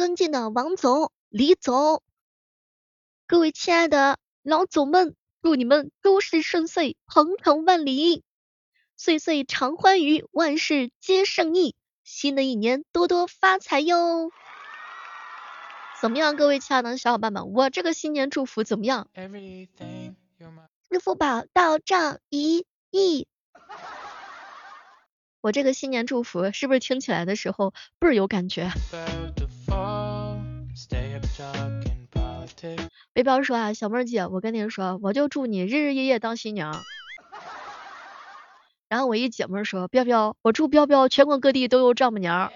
尊敬的王总、李总，各位亲爱的老总们，祝你们诸事顺遂，鹏程万里，岁岁常欢愉，万事皆胜意。新的一年多多发财哟！怎么样，各位亲爱的小伙伴们，我这个新年祝福怎么样？支付宝到账一亿。我这个新年祝福是不是听起来的时候倍儿有感觉？背包说啊，小妹儿姐，我跟你说，我就祝你日日夜夜当新娘。然后我一姐妹说，彪彪，我祝彪彪全国各地都有丈母娘。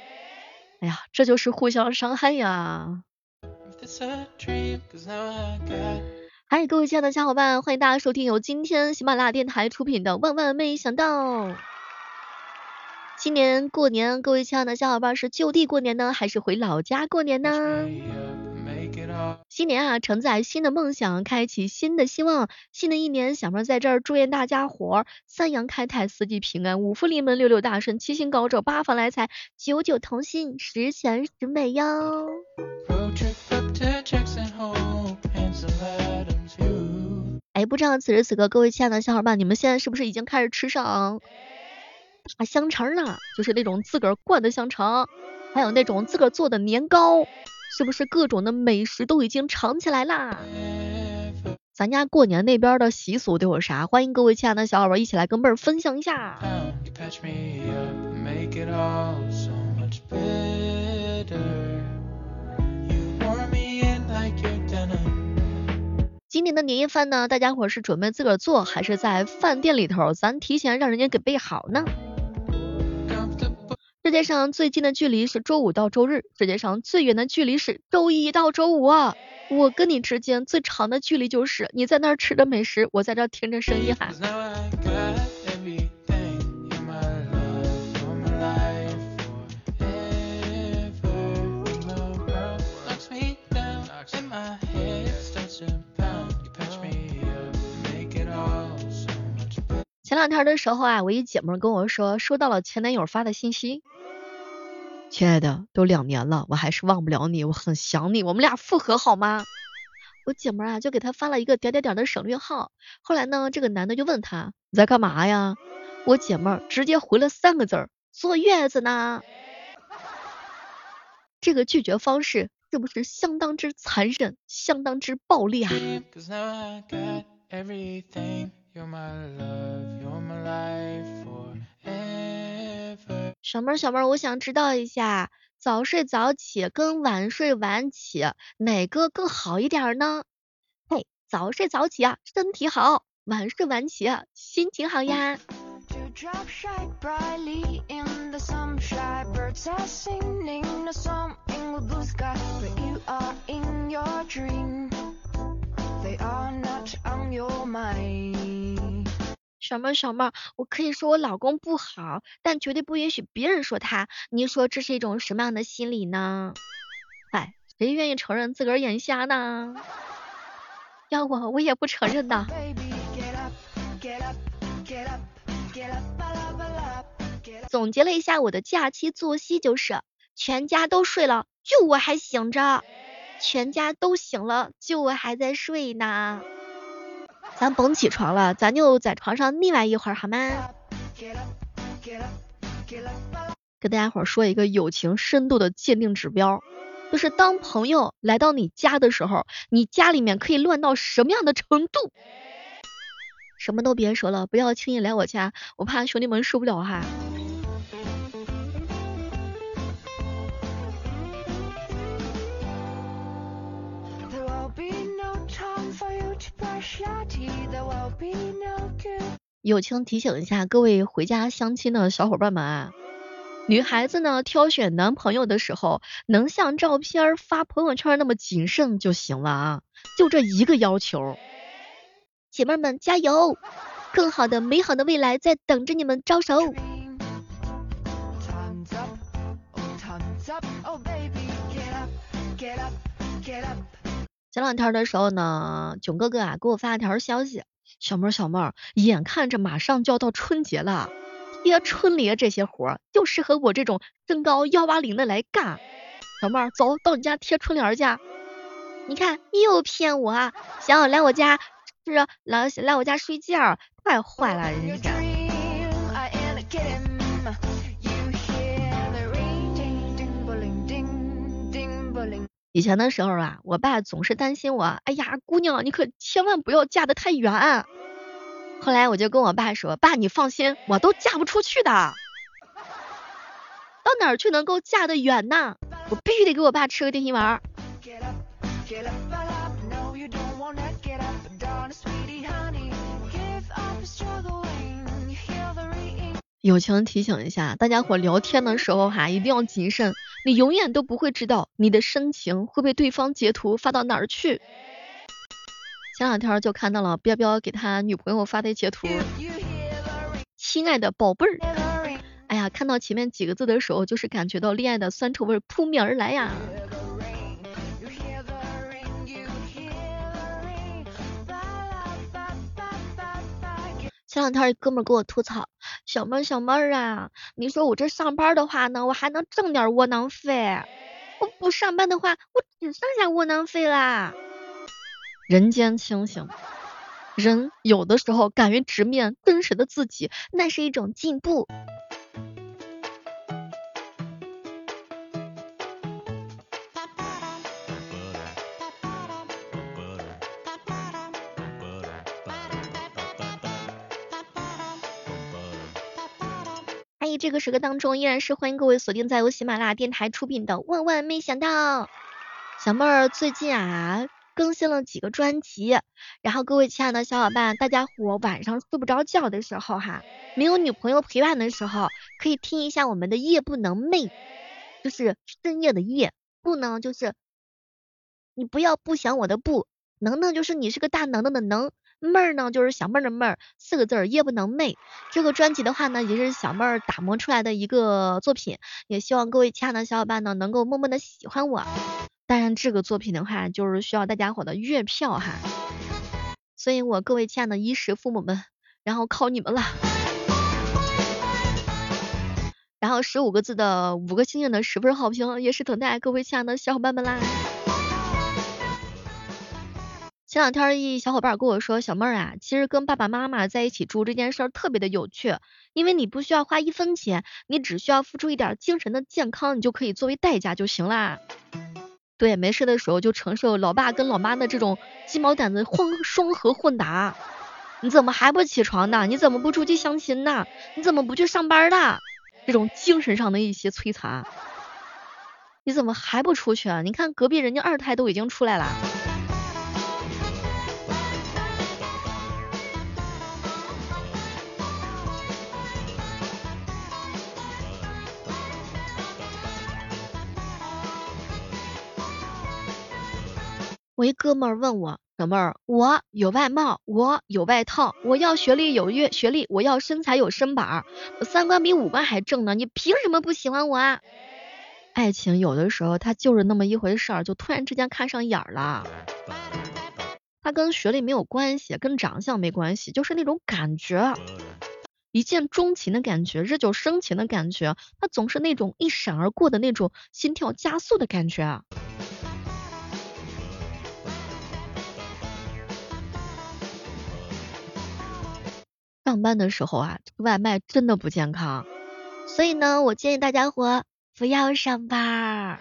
哎呀，这就是互相伤害呀。嗨，各位亲爱的小伙伴，欢迎大家收听由今天喜马拉雅电台出品的《万万没想到》。今年过年，各位亲爱的小伙伴是就地过年呢，还是回老家过年呢？新年啊，承载新的梦想，开启新的希望。新的一年，小妹在这儿祝愿大家伙儿三阳开泰，四季平安，五福临门，六六大顺，七星高照，八方来财，九九同心，十全十美哟。哎，不知道此时此刻各位亲爱的小伙伴，你们现在是不是已经开始吃上？大香肠了，就是那种自个儿灌的香肠，还有那种自个儿做的年糕，是不是各种的美食都已经尝起来啦？咱家过年那边的习俗都有啥？欢迎各位亲爱的小伙伴一起来跟妹儿分享一下。今年的年夜饭呢，大家伙是准备自个儿做，还是在饭店里头咱提前让人家给备好呢？世界上最近的距离是周五到周日，世界上最远的距离是周一到周五啊！我跟你之间最长的距离就是你在那儿吃着美食，我在这听着声音哈。前两天的时候啊，我一姐妹跟我说收到了前男友发的信息。亲爱的，都两年了，我还是忘不了你，我很想你，我们俩复合好吗？我姐们啊就给他发了一个点点点的省略号。后来呢，这个男的就问他你在干嘛呀？我姐妹直接回了三个字儿坐月子呢。这个拒绝方式是不是相当之残忍，相当之暴力啊？小妹儿，小妹儿，我想知道一下，早睡早起跟晚睡晚起哪个更好一点呢？嘿，早睡早起啊，身体好；晚睡晚起啊，心情好呀。小妹儿，小妹儿，我可以说我老公不好，但绝对不允许别人说他。你说这是一种什么样的心理呢？哎，谁愿意承认自个儿眼瞎呢？要我，我也不承认的。总结了一下我的假期作息，就是全家都睡了，就我还醒着；全家都醒了，就我还在睡呢。咱甭起床了，咱就在床上腻歪一会儿好吗？跟大家伙说一个友情深度的鉴定指标，就是当朋友来到你家的时候，你家里面可以乱到什么样的程度？什么都别说了，不要轻易来我家，我怕兄弟们受不了哈。友情提醒一下各位回家相亲的小伙伴们啊，女孩子呢挑选男朋友的时候，能像照片发朋友圈那么谨慎就行了啊，就这一个要求。姐妹们加油，更好的美好的未来在等着你们招手。前两天的时候呢，囧哥哥啊给我发了条消息，小妹儿小妹儿，眼看着马上就要到春节了，贴春联这些活儿就适合我这种身高幺八零的来干。小妹儿，走到你家贴春联去。你看又骗我，想要来我家就是来来我家睡觉，太坏了，人家。以前的时候啊，我爸总是担心我，哎呀，姑娘你可千万不要嫁得太远。后来我就跟我爸说，爸你放心，我都嫁不出去的。到哪儿去能够嫁得远呢？我必须得给我爸吃个定心丸。友情提醒一下，大家伙聊天的时候哈，一定要谨慎。你永远都不会知道你的深情会被对方截图发到哪儿去。前两天就看到了彪彪给他女朋友发的截图，亲爱的宝贝儿，哎呀，看到前面几个字的时候，就是感觉到恋爱的酸臭味扑面而来呀。前两天哥们给我吐槽，小妹儿小妹儿啊，你说我这上班的话呢，我还能挣点窝囊费；我不上班的话，我只剩下窝囊费啦。人间清醒，人有的时候敢于直面真实的自己，那是一种进步。这个时刻当中，依然是欢迎各位锁定在由喜马拉雅电台出品的《万万没想到》。小妹儿最近啊更新了几个专辑，然后各位亲爱的小伙伴，大家伙晚上睡不着觉的时候哈，没有女朋友陪伴的时候，可以听一下我们的《夜不能寐》，就是深夜的夜，不能就是你不要不想我的不，能能就是你是个大能能的能。妹儿呢，就是小妹儿的妹儿，四个字儿，夜不能寐。这个专辑的话呢，也是小妹儿打磨出来的一个作品，也希望各位亲爱的小伙伴呢，能够默默的喜欢我。当然，这个作品的话，就是需要大家伙的月票哈。所以我各位亲爱的衣食父母们，然后靠你们了。然后十五个字的五个星星的十分好评，也是等待各位亲爱的小伙伴们啦。前两天一小伙伴跟我说，小妹儿啊，其实跟爸爸妈妈在一起住这件事儿特别的有趣，因为你不需要花一分钱，你只需要付出一点精神的健康，你就可以作为代价就行啦。对，没事的时候就承受老爸跟老妈的这种鸡毛掸子混双核混打。你怎么还不起床呢？你怎么不出去相亲呢？你怎么不去上班的？这种精神上的一些摧残，你怎么还不出去啊？你看隔壁人家二胎都已经出来了。我一哥们儿问我，小妹儿，我有外貌，我有外套，我要学历有学学历，我要身材有身板，我三观比五官还正呢，你凭什么不喜欢我啊？爱情有的时候它就是那么一回事儿，就突然之间看上眼了。它跟学历没有关系，跟长相没关系，就是那种感觉，一见钟情的感觉，日久生情的感觉，它总是那种一闪而过的那种心跳加速的感觉。班的时候啊，外卖真的不健康，所以呢，我建议大家伙不要上班。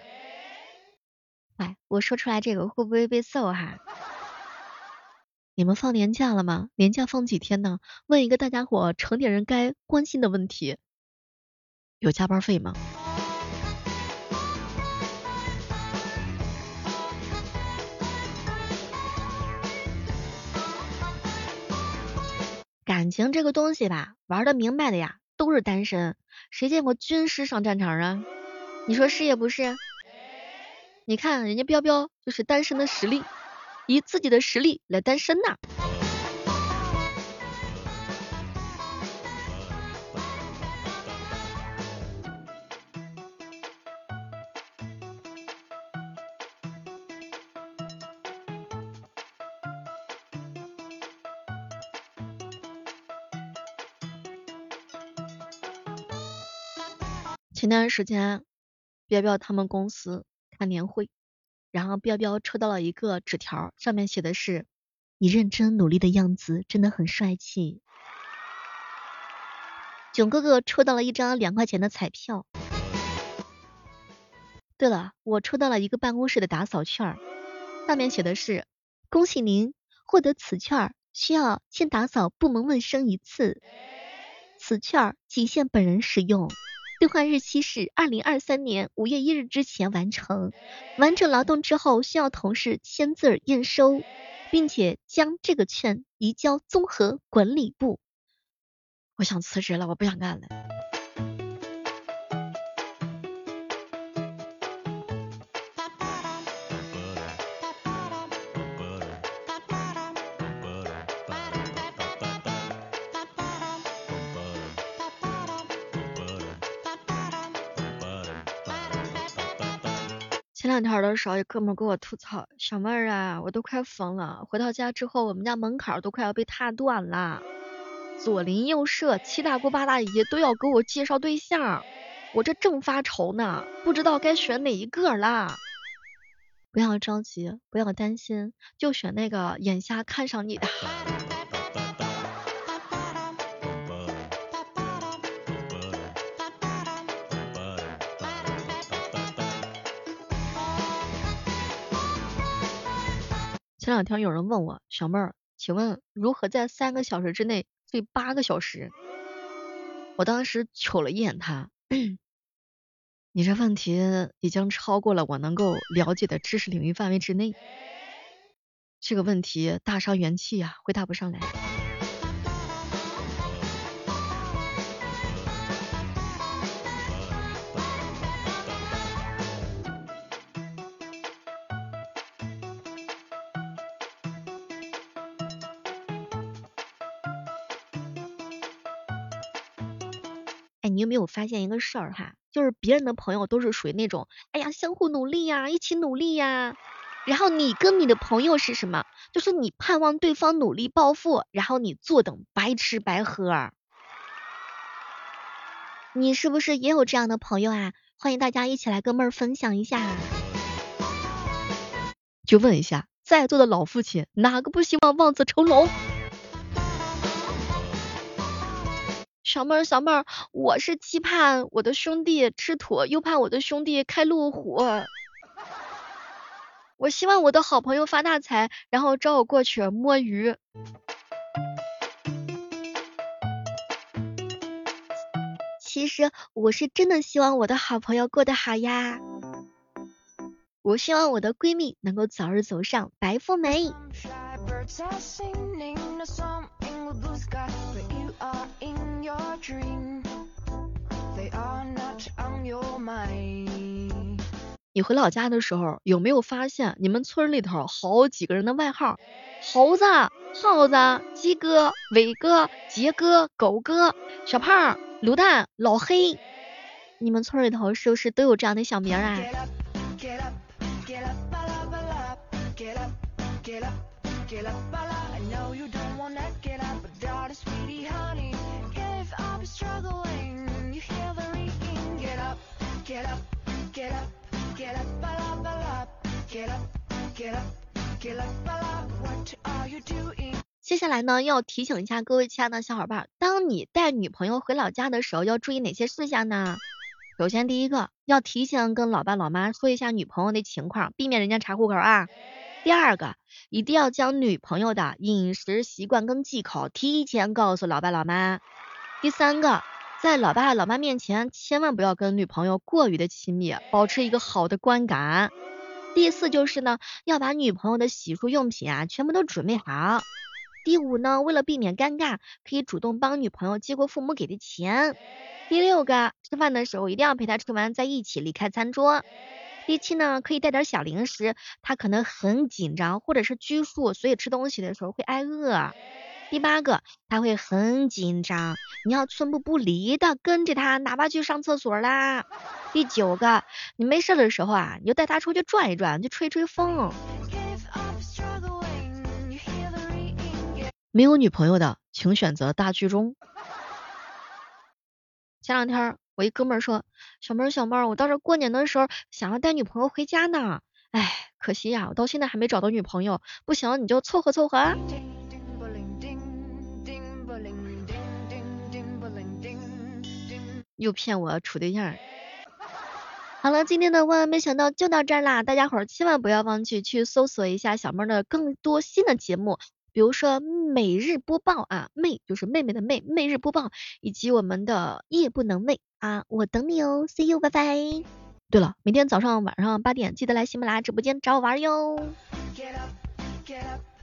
哎，我说出来这个会不会被揍哈？你们放年假了吗？年假放几天呢？问一个大家伙成年人该关心的问题，有加班费吗？感情这个东西吧，玩的明白的呀，都是单身。谁见过军师上战场啊？你说是也不是？你看人家彪彪就是单身的实力，以自己的实力来单身呐。前段时间，彪彪他们公司开年会，然后彪彪抽到了一个纸条，上面写的是你认真努力的样子真的很帅气。囧哥哥抽到了一张两块钱的彩票。对了，我抽到了一个办公室的打扫券，上面写的是恭喜您获得此券，需要先打扫部门卫生一次，此券仅限本人使用，兑换日期是二零二三年五月一日之前完成，完成劳动之后需要同事签字验收，并且将这个券移交综合管理部。我想辞职了，我不想干了。前两天的时候，一哥们给我吐槽，小妹儿啊，我都快疯了。回到家之后，我们家门槛都快要被踏断了。左邻右舍、七大姑八大姨都要给我介绍对象，我这正发愁呢，不知道该选哪一个啦。不要着急，不要担心，就选那个眼瞎看上你的。前两天有人问我，小妹儿，请问如何在三个小时之内？睡八个小时，我当时瞅了一眼他，你这问题已经超过了我能够了解的知识领域范围之内，这个问题大伤元气呀，回答不上来。哎，你有没有发现一个事儿哈？就是别人的朋友都是属于那种，哎呀，相互努力呀，一起努力呀。然后你跟你的朋友是什么？就是你盼望对方努力暴富，然后你坐等白吃白喝。你是不是也有这样的朋友啊？欢迎大家一起来跟妹儿分享一下。就问一下，在座的老父亲，哪个不希望望子成龙？小妹儿，小妹儿，我是既盼我的兄弟吃土，又盼我的兄弟开路虎。我希望我的好朋友发大财，然后招我过去摸鱼。其实我是真的希望我的好朋友过得好呀。我希望我的闺蜜能够早日走上白富美。你回老家的时候，有没有发现你们村里头好几个人的外号？猴子、耗子、鸡哥、伟哥、杰哥、狗哥、小胖、卤蛋、老黑。你们村里头是不是都有这样的小名啊？接下来呢，要提醒一下各位亲爱的小伙伴，当你带女朋友回老家的时候，要注意哪些事项呢？首先，第一个要提前跟老爸老妈说一下女朋友的情况，避免人家查户口啊。第二个，一定要将女朋友的饮食习惯跟忌口提前告诉老爸老妈。第三个，在老爸老妈面前千万不要跟女朋友过于的亲密，保持一个好的观感。第四就是呢，要把女朋友的洗漱用品啊全部都准备好。第五呢，为了避免尴尬，可以主动帮女朋友接过父母给的钱。第六个，吃饭的时候一定要陪她吃完再一起离开餐桌。第七呢，可以带点小零食，她可能很紧张或者是拘束，所以吃东西的时候会挨饿。第八个，他会很紧张，你要寸步不离的跟着他，哪怕去上厕所啦。第九个，你没事的时候啊，你就带他出去转一转，去吹吹风。没有女朋友的，请选择大剧中。前两天我一哥们儿说，小妹儿小妹儿，我到时候过年的时候想要带女朋友回家呢，哎，可惜呀，我到现在还没找到女朋友，不行你就凑合凑合啊。又骗我处对象。好了，今天的万万没想到就到这儿啦，大家伙儿千万不要忘记去搜索一下小妹儿的更多新的节目，比如说每日播报啊，妹就是妹妹的妹，每日播报，以及我们的夜不能寐啊，我等你哦，see you，拜拜。对了，明天早上晚上八点记得来喜马拉雅直播间找我玩哟。Get up, get up.